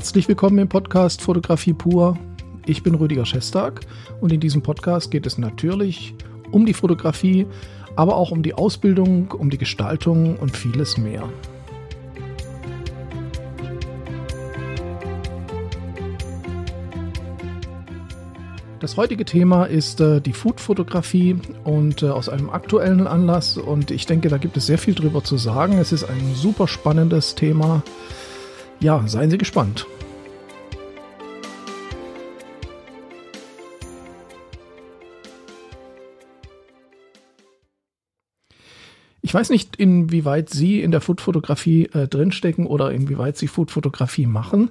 Herzlich willkommen im Podcast Fotografie pur. Ich bin Rüdiger Schestag und in diesem Podcast geht es natürlich um die Fotografie, aber auch um die Ausbildung, um die Gestaltung und vieles mehr. Das heutige Thema ist äh, die Food-Fotografie und äh, aus einem aktuellen Anlass und ich denke, da gibt es sehr viel drüber zu sagen. Es ist ein super spannendes Thema. Ja, seien Sie gespannt. Ich weiß nicht, inwieweit Sie in der Food-Fotografie äh, drinstecken oder inwieweit Sie Food-Fotografie machen.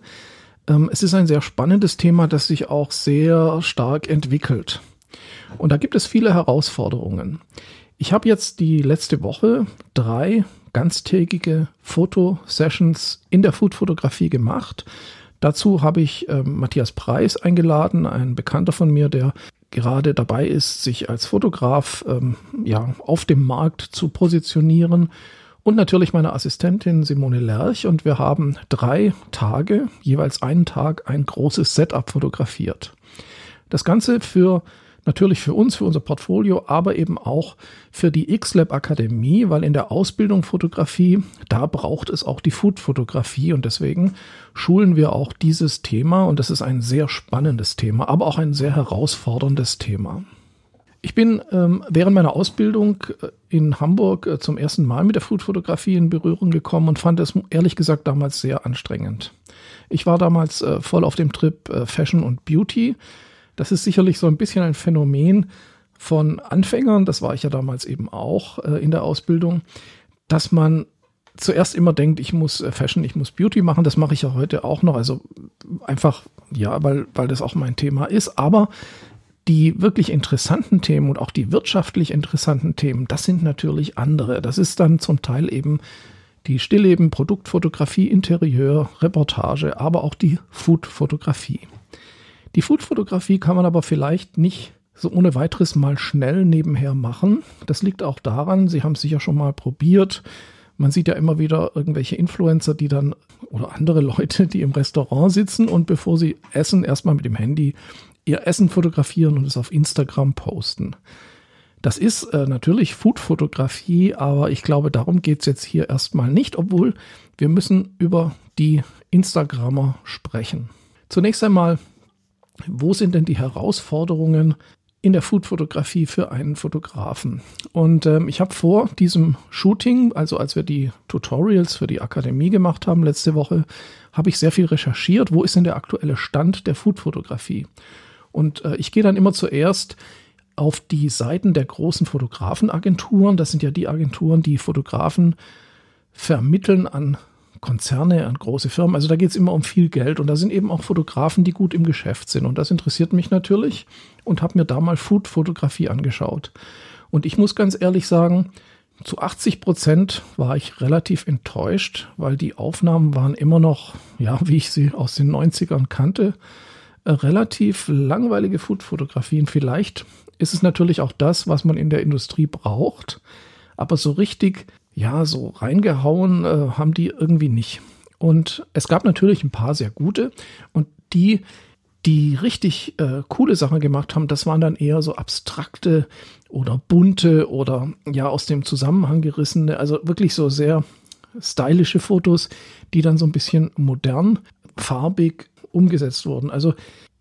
Ähm, es ist ein sehr spannendes Thema, das sich auch sehr stark entwickelt. Und da gibt es viele Herausforderungen. Ich habe jetzt die letzte Woche drei ganztägige Fotosessions in der Food-Fotografie gemacht. Dazu habe ich äh, Matthias Preis eingeladen, ein Bekannter von mir, der gerade dabei ist, sich als Fotograf ähm, ja, auf dem Markt zu positionieren und natürlich meine Assistentin Simone Lerch und wir haben drei Tage, jeweils einen Tag, ein großes Setup fotografiert. Das Ganze für natürlich für uns, für unser Portfolio, aber eben auch für die X-Lab Akademie, weil in der Ausbildung Fotografie, da braucht es auch die Food-Fotografie und deswegen schulen wir auch dieses Thema und das ist ein sehr spannendes Thema, aber auch ein sehr herausforderndes Thema. Ich bin ähm, während meiner Ausbildung äh, in Hamburg äh, zum ersten Mal mit der Foodfotografie in Berührung gekommen und fand es ehrlich gesagt damals sehr anstrengend. Ich war damals äh, voll auf dem Trip äh, Fashion und Beauty. Das ist sicherlich so ein bisschen ein Phänomen von Anfängern, das war ich ja damals eben auch äh, in der Ausbildung, dass man zuerst immer denkt, ich muss äh, Fashion, ich muss Beauty machen. Das mache ich ja heute auch noch. Also einfach, ja, weil, weil das auch mein Thema ist. Aber die wirklich interessanten Themen und auch die wirtschaftlich interessanten Themen, das sind natürlich andere. Das ist dann zum Teil eben die Stillleben, Produktfotografie, Interieur, Reportage, aber auch die Foodfotografie. Die Foodfotografie kann man aber vielleicht nicht so ohne weiteres mal schnell nebenher machen. Das liegt auch daran, Sie haben es sicher schon mal probiert. Man sieht ja immer wieder irgendwelche Influencer, die dann oder andere Leute, die im Restaurant sitzen und bevor sie essen, erstmal mit dem Handy ihr Essen fotografieren und es auf Instagram posten. Das ist äh, natürlich Food-Fotografie, aber ich glaube, darum geht es jetzt hier erstmal nicht, obwohl wir müssen über die Instagrammer sprechen. Zunächst einmal, wo sind denn die Herausforderungen in der Food-Fotografie für einen Fotografen? Und ähm, ich habe vor diesem Shooting, also als wir die Tutorials für die Akademie gemacht haben letzte Woche, habe ich sehr viel recherchiert. Wo ist denn der aktuelle Stand der Food-Fotografie? Und äh, ich gehe dann immer zuerst auf die Seiten der großen Fotografenagenturen. Das sind ja die Agenturen, die Fotografen vermitteln an Konzerne, an große Firmen. Also da geht es immer um viel Geld und da sind eben auch Fotografen, die gut im Geschäft sind. Und das interessiert mich natürlich und habe mir da mal Food-Fotografie angeschaut. Und ich muss ganz ehrlich sagen, zu 80 Prozent war ich relativ enttäuscht, weil die Aufnahmen waren immer noch, ja, wie ich sie aus den 90ern kannte, relativ langweilige Food-Fotografien. Vielleicht ist es natürlich auch das, was man in der Industrie braucht, aber so richtig, ja, so reingehauen äh, haben die irgendwie nicht. Und es gab natürlich ein paar sehr gute und die, die richtig äh, coole Sachen gemacht haben, das waren dann eher so abstrakte oder bunte oder ja aus dem Zusammenhang gerissene, also wirklich so sehr stylische Fotos, die dann so ein bisschen modern, farbig umgesetzt wurden. Also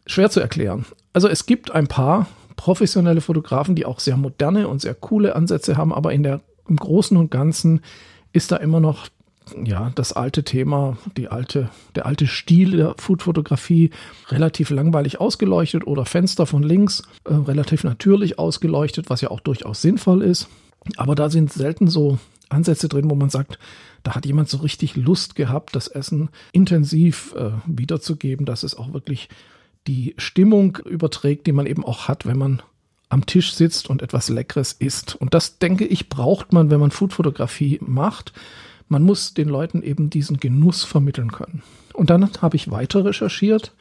schwer zu erklären. Also es gibt ein paar professionelle Fotografen, die auch sehr moderne und sehr coole Ansätze haben, aber in der, im Großen und Ganzen ist da immer noch ja, das alte Thema, die alte, der alte Stil der Food-Fotografie relativ langweilig ausgeleuchtet oder Fenster von links äh, relativ natürlich ausgeleuchtet, was ja auch durchaus sinnvoll ist. Aber da sind selten so Ansätze drin, wo man sagt, da hat jemand so richtig Lust gehabt, das Essen intensiv äh, wiederzugeben, dass es auch wirklich die Stimmung überträgt, die man eben auch hat, wenn man am Tisch sitzt und etwas Leckeres isst. Und das, denke ich, braucht man, wenn man Foodfotografie macht. Man muss den Leuten eben diesen Genuss vermitteln können. Und dann habe ich weiter recherchiert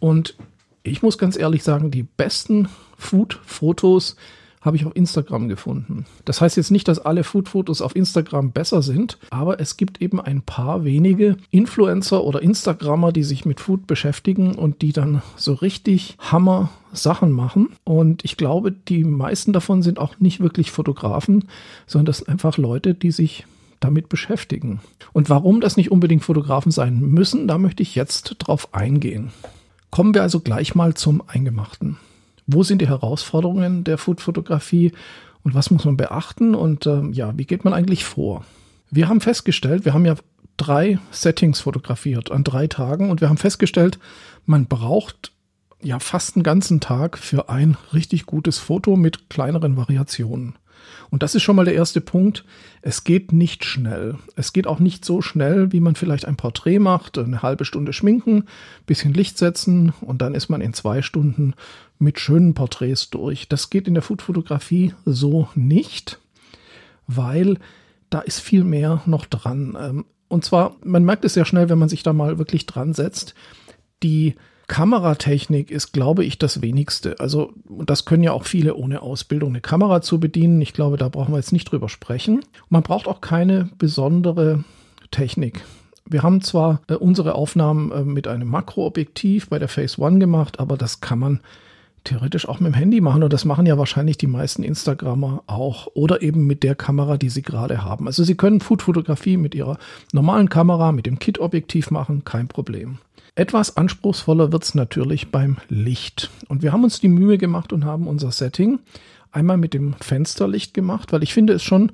und ich muss ganz ehrlich sagen, die besten Food-Fotos habe ich auf Instagram gefunden. Das heißt jetzt nicht, dass alle Food-Fotos auf Instagram besser sind, aber es gibt eben ein paar wenige Influencer oder Instagrammer, die sich mit Food beschäftigen und die dann so richtig Hammer Sachen machen. Und ich glaube, die meisten davon sind auch nicht wirklich Fotografen, sondern das sind einfach Leute, die sich damit beschäftigen. Und warum das nicht unbedingt Fotografen sein müssen, da möchte ich jetzt drauf eingehen. Kommen wir also gleich mal zum Eingemachten. Wo sind die Herausforderungen der Food-Fotografie und was muss man beachten und äh, ja, wie geht man eigentlich vor? Wir haben festgestellt, wir haben ja drei Settings fotografiert an drei Tagen und wir haben festgestellt, man braucht ja fast einen ganzen Tag für ein richtig gutes Foto mit kleineren Variationen. Und das ist schon mal der erste Punkt. Es geht nicht schnell. Es geht auch nicht so schnell, wie man vielleicht ein Porträt macht, eine halbe Stunde schminken, bisschen Licht setzen und dann ist man in zwei Stunden mit schönen Porträts durch. Das geht in der Foodfotografie so nicht, weil da ist viel mehr noch dran. Ähm, und zwar, man merkt es sehr schnell, wenn man sich da mal wirklich dran setzt. Die Kameratechnik ist, glaube ich, das wenigste. Also, das können ja auch viele ohne Ausbildung, eine Kamera zu bedienen. Ich glaube, da brauchen wir jetzt nicht drüber sprechen. Man braucht auch keine besondere Technik. Wir haben zwar äh, unsere Aufnahmen äh, mit einem Makroobjektiv bei der Phase One gemacht, aber das kann man theoretisch auch mit dem Handy machen und das machen ja wahrscheinlich die meisten Instagrammer auch oder eben mit der Kamera, die sie gerade haben. Also sie können Foodfotografie mit ihrer normalen Kamera, mit dem Kit-Objektiv machen, kein Problem. Etwas anspruchsvoller wird es natürlich beim Licht. Und wir haben uns die Mühe gemacht und haben unser Setting einmal mit dem Fensterlicht gemacht, weil ich finde es schon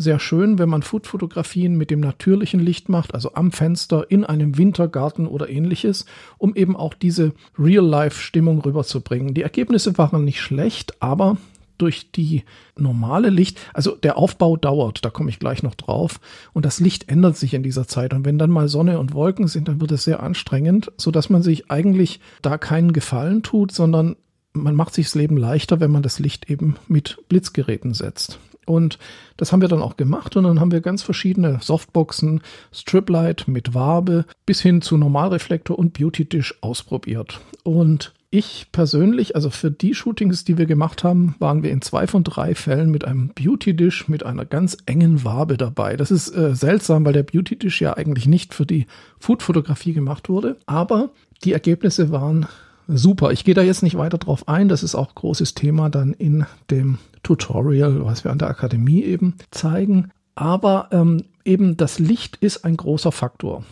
sehr schön, wenn man Foodfotografien mit dem natürlichen Licht macht, also am Fenster, in einem Wintergarten oder ähnliches, um eben auch diese Real-Life-Stimmung rüberzubringen. Die Ergebnisse waren nicht schlecht, aber durch die normale Licht, also der Aufbau dauert, da komme ich gleich noch drauf, und das Licht ändert sich in dieser Zeit. Und wenn dann mal Sonne und Wolken sind, dann wird es sehr anstrengend, so dass man sich eigentlich da keinen Gefallen tut, sondern man macht sich das Leben leichter, wenn man das Licht eben mit Blitzgeräten setzt. Und das haben wir dann auch gemacht und dann haben wir ganz verschiedene Softboxen, Striplight mit Wabe bis hin zu Normalreflektor und Beauty Dish ausprobiert. Und ich persönlich, also für die Shootings, die wir gemacht haben, waren wir in zwei von drei Fällen mit einem Beauty Dish mit einer ganz engen Wabe dabei. Das ist äh, seltsam, weil der Beauty Dish ja eigentlich nicht für die Food-Fotografie gemacht wurde. Aber die Ergebnisse waren super. Ich gehe da jetzt nicht weiter drauf ein. Das ist auch großes Thema dann in dem Tutorial, was wir an der Akademie eben zeigen. Aber ähm, eben das Licht ist ein großer Faktor.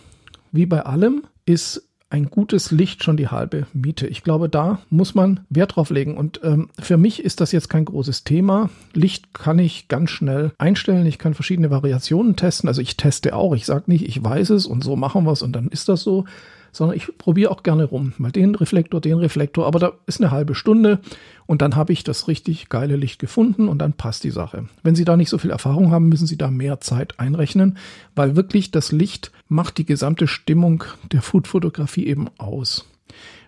Wie bei allem ist ein gutes Licht schon die halbe Miete. Ich glaube, da muss man Wert drauf legen. Und ähm, für mich ist das jetzt kein großes Thema. Licht kann ich ganz schnell einstellen. Ich kann verschiedene Variationen testen. Also ich teste auch. Ich sage nicht, ich weiß es und so machen wir es und dann ist das so sondern ich probiere auch gerne rum. Mal den Reflektor, den Reflektor, aber da ist eine halbe Stunde und dann habe ich das richtig geile Licht gefunden und dann passt die Sache. Wenn Sie da nicht so viel Erfahrung haben, müssen Sie da mehr Zeit einrechnen, weil wirklich das Licht macht die gesamte Stimmung der Food-Fotografie eben aus.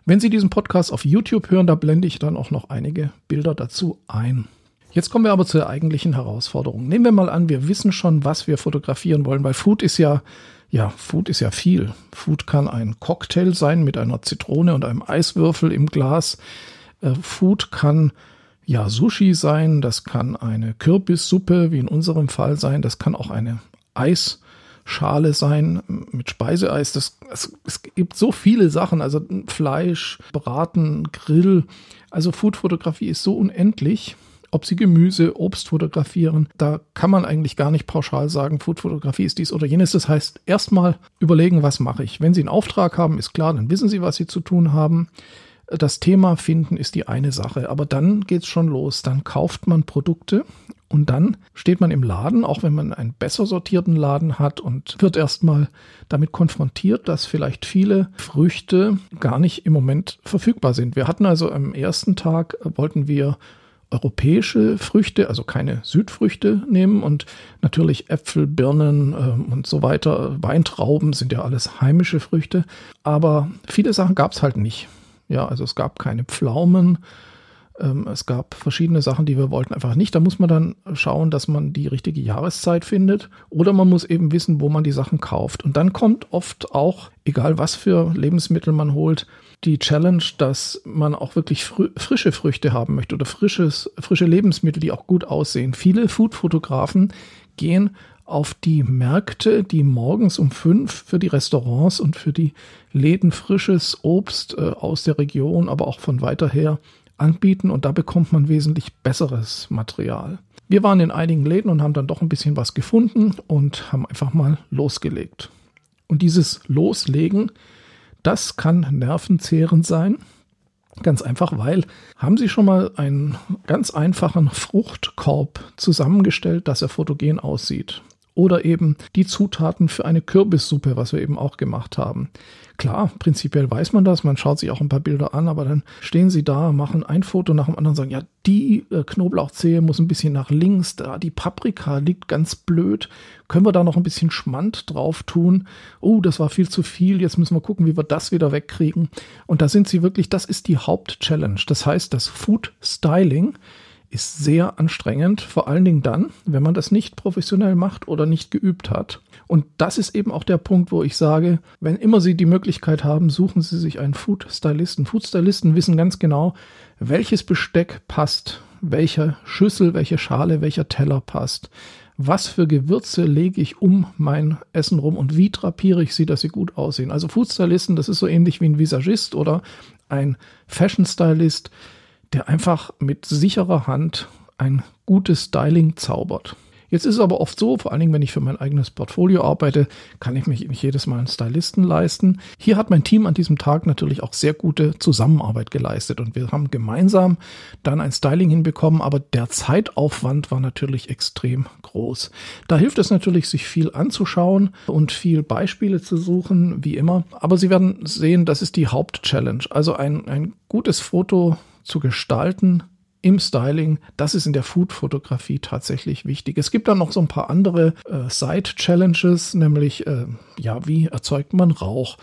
Wenn Sie diesen Podcast auf YouTube hören, da blende ich dann auch noch einige Bilder dazu ein. Jetzt kommen wir aber zur eigentlichen Herausforderung. Nehmen wir mal an, wir wissen schon, was wir fotografieren wollen, weil Food ist ja ja, Food ist ja viel. Food kann ein Cocktail sein mit einer Zitrone und einem Eiswürfel im Glas. Äh, Food kann ja Sushi sein, das kann eine Kürbissuppe, wie in unserem Fall sein, das kann auch eine Eisschale sein mit Speiseeis. Das, es, es gibt so viele Sachen, also Fleisch, Braten, Grill. Also Foodfotografie ist so unendlich ob sie Gemüse, Obst fotografieren. Da kann man eigentlich gar nicht pauschal sagen, Foodfotografie ist dies oder jenes. Das heißt, erstmal überlegen, was mache ich. Wenn Sie einen Auftrag haben, ist klar, dann wissen Sie, was Sie zu tun haben. Das Thema finden ist die eine Sache, aber dann geht es schon los. Dann kauft man Produkte und dann steht man im Laden, auch wenn man einen besser sortierten Laden hat und wird erstmal damit konfrontiert, dass vielleicht viele Früchte gar nicht im Moment verfügbar sind. Wir hatten also am ersten Tag, wollten wir europäische Früchte, also keine Südfrüchte nehmen und natürlich Äpfel, Birnen äh, und so weiter, Weintrauben sind ja alles heimische Früchte, aber viele Sachen gab es halt nicht. Ja, also es gab keine Pflaumen, Ähm, es gab verschiedene Sachen, die wir wollten einfach nicht. Da muss man dann schauen, dass man die richtige Jahreszeit findet. Oder man muss eben wissen, wo man die Sachen kauft. Und dann kommt oft auch, egal was für Lebensmittel man holt, die Challenge, dass man auch wirklich fr frische Früchte haben möchte oder frisches, frische Lebensmittel, die auch gut aussehen. Viele Food-Fotografen gehen auf die Märkte, die morgens um fünf für die Restaurants und für die Läden frisches Obst äh, aus der Region, aber auch von weiter her anbieten und da bekommt man wesentlich besseres Material. Wir waren in einigen Läden und haben dann doch ein bisschen was gefunden und haben einfach mal losgelegt. Und dieses Loslegen, das kann nervenzehrend sein. Ganz einfach, weil haben Sie schon mal einen ganz einfachen Fruchtkorb zusammengestellt, dass er fotogen aussieht? Oder eben die Zutaten für eine Kürbissuppe, was wir eben auch gemacht haben. Klar, prinzipiell weiß man das, man schaut sich auch ein paar Bilder an, aber dann stehen sie da, machen ein Foto nach dem anderen, sagen, ja, die äh, Knoblauchzehe muss ein bisschen nach links, da die Paprika liegt ganz blöd, können wir da noch ein bisschen Schmand drauf tun? Oh, das war viel zu viel, jetzt müssen wir gucken, wie wir das wieder wegkriegen. Und da sind sie wirklich, das ist die Hauptchallenge. Das heißt, das Food Styling ist sehr anstrengend, vor allen Dingen dann, wenn man das nicht professionell macht oder nicht geübt hat. Und das ist eben auch der Punkt, wo ich sage, wenn immer Sie die Möglichkeit haben, suchen Sie sich einen Food Stylisten. Food Stylisten wissen ganz genau, welches Besteck passt, welche Schüssel, welche Schale, welcher Teller passt. Was für Gewürze lege ich um mein Essen rum und wie drapiere ich sie, dass sie gut aussehen? Also Food Stylisten, das ist so ähnlich wie ein Visagist oder ein Fashion Stylist der einfach mit sicherer Hand ein gutes Styling zaubert. Jetzt ist es aber oft so, vor allen Dingen, wenn ich für mein eigenes Portfolio arbeite, kann ich mich nicht jedes Mal einen Stylisten leisten. Hier hat mein Team an diesem Tag natürlich auch sehr gute Zusammenarbeit geleistet und wir haben gemeinsam dann ein Styling hinbekommen, aber der Zeitaufwand war natürlich extrem groß. Da hilft es natürlich, sich viel anzuschauen und viel Beispiele zu suchen, wie immer. Aber Sie werden sehen, das ist die Hauptchallenge. Also ein, ein gutes Foto zu gestalten im Styling, das ist in der Food-Fotografie tatsächlich wichtig. Es gibt dann noch so ein paar andere äh, Side-Challenges, nämlich äh, ja, wie erzeugt man Rauch?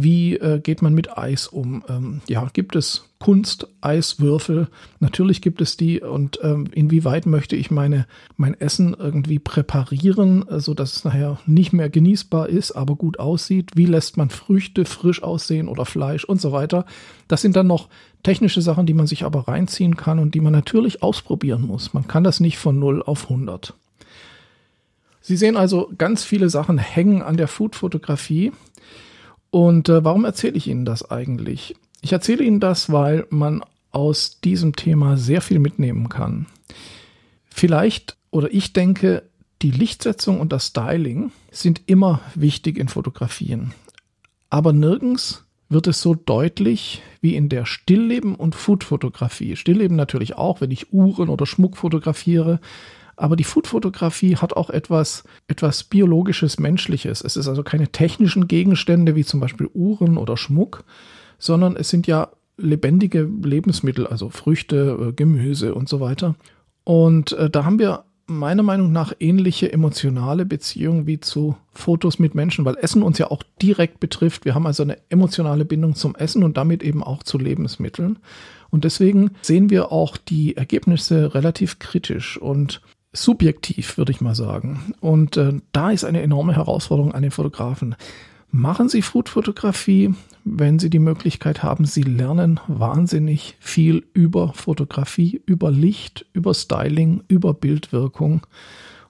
Wie äh, geht man mit Eis um? Ähm, ja, gibt es Kunst-Eiswürfel? Natürlich gibt es die. Und ähm, inwieweit möchte ich meine, mein Essen irgendwie präparieren, äh, so dass es nachher nicht mehr genießbar ist, aber gut aussieht? Wie lässt man Früchte frisch aussehen oder Fleisch und so weiter? Das sind dann noch technische Sachen, die man sich aber reinziehen kann und die man natürlich ausprobieren muss. Man kann das nicht von 0 auf 100. Sie sehen also, ganz viele Sachen hängen an der Food-Fotografie. Und äh, warum erzähle ich Ihnen das eigentlich? Ich erzähle Ihnen das, weil man aus diesem Thema sehr viel mitnehmen kann. Vielleicht oder ich denke, die Lichtsetzung und das Styling sind immer wichtig in Fotografien. Aber nirgends wird es so deutlich wie in der Stillleben- und Foodfotografie. Stillleben natürlich auch, wenn ich Uhren oder Schmuck fotografiere, aber die Foodfotografie hat auch etwas, etwas biologisches, menschliches. Es ist also keine technischen Gegenstände wie zum Beispiel Uhren oder Schmuck, sondern es sind ja lebendige Lebensmittel, also Früchte, äh, Gemüse und so weiter. Und äh, da haben wir meiner Meinung nach ähnliche emotionale Beziehungen wie zu Fotos mit Menschen, weil Essen uns ja auch direkt betrifft. Wir haben also eine emotionale Bindung zum Essen und damit eben auch zu Lebensmitteln. Und deswegen sehen wir auch die Ergebnisse relativ kritisch. Und subjektiv, würde ich mal sagen. Und äh, da ist eine enorme Herausforderung an den Fotografen. Machen Sie Foodfotografie, wenn Sie die Möglichkeit haben. Sie lernen wahnsinnig viel über Fotografie, über Licht, über Styling, über Bildwirkung.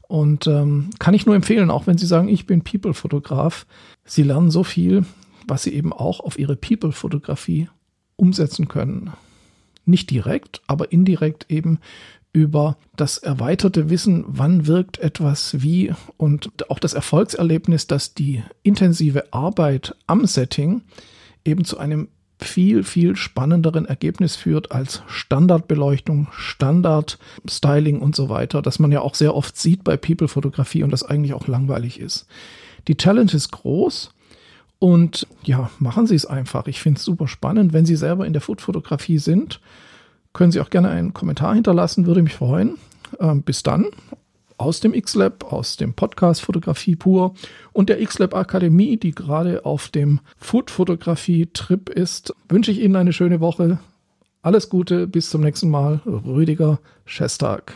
Und ähm, kann ich nur empfehlen, auch wenn Sie sagen, ich bin People-Fotograf. Sie lernen so viel, was Sie eben auch auf Ihre People-Fotografie umsetzen können. Nicht direkt, aber indirekt eben über das erweiterte Wissen, wann wirkt etwas wie und auch das Erfolgserlebnis, dass die intensive Arbeit am Setting eben zu einem viel, viel spannenderen Ergebnis führt als Standardbeleuchtung, Standardstyling und so weiter, das man ja auch sehr oft sieht bei People-Fotografie und das eigentlich auch langweilig ist. Die Challenge ist groß und ja, machen Sie es einfach. Ich finde es super spannend, wenn Sie selber in der Food-Fotografie sind können Sie auch gerne einen Kommentar hinterlassen, würde mich freuen. Ähm, bis dann aus dem X-Lab, aus dem Podcast Fotografie pur und der X-Lab Akademie, die gerade auf dem Food-Fotografie-Trip ist, wünsche ich Ihnen eine schöne Woche. Alles Gute, bis zum nächsten Mal. Rüdiger Schestag.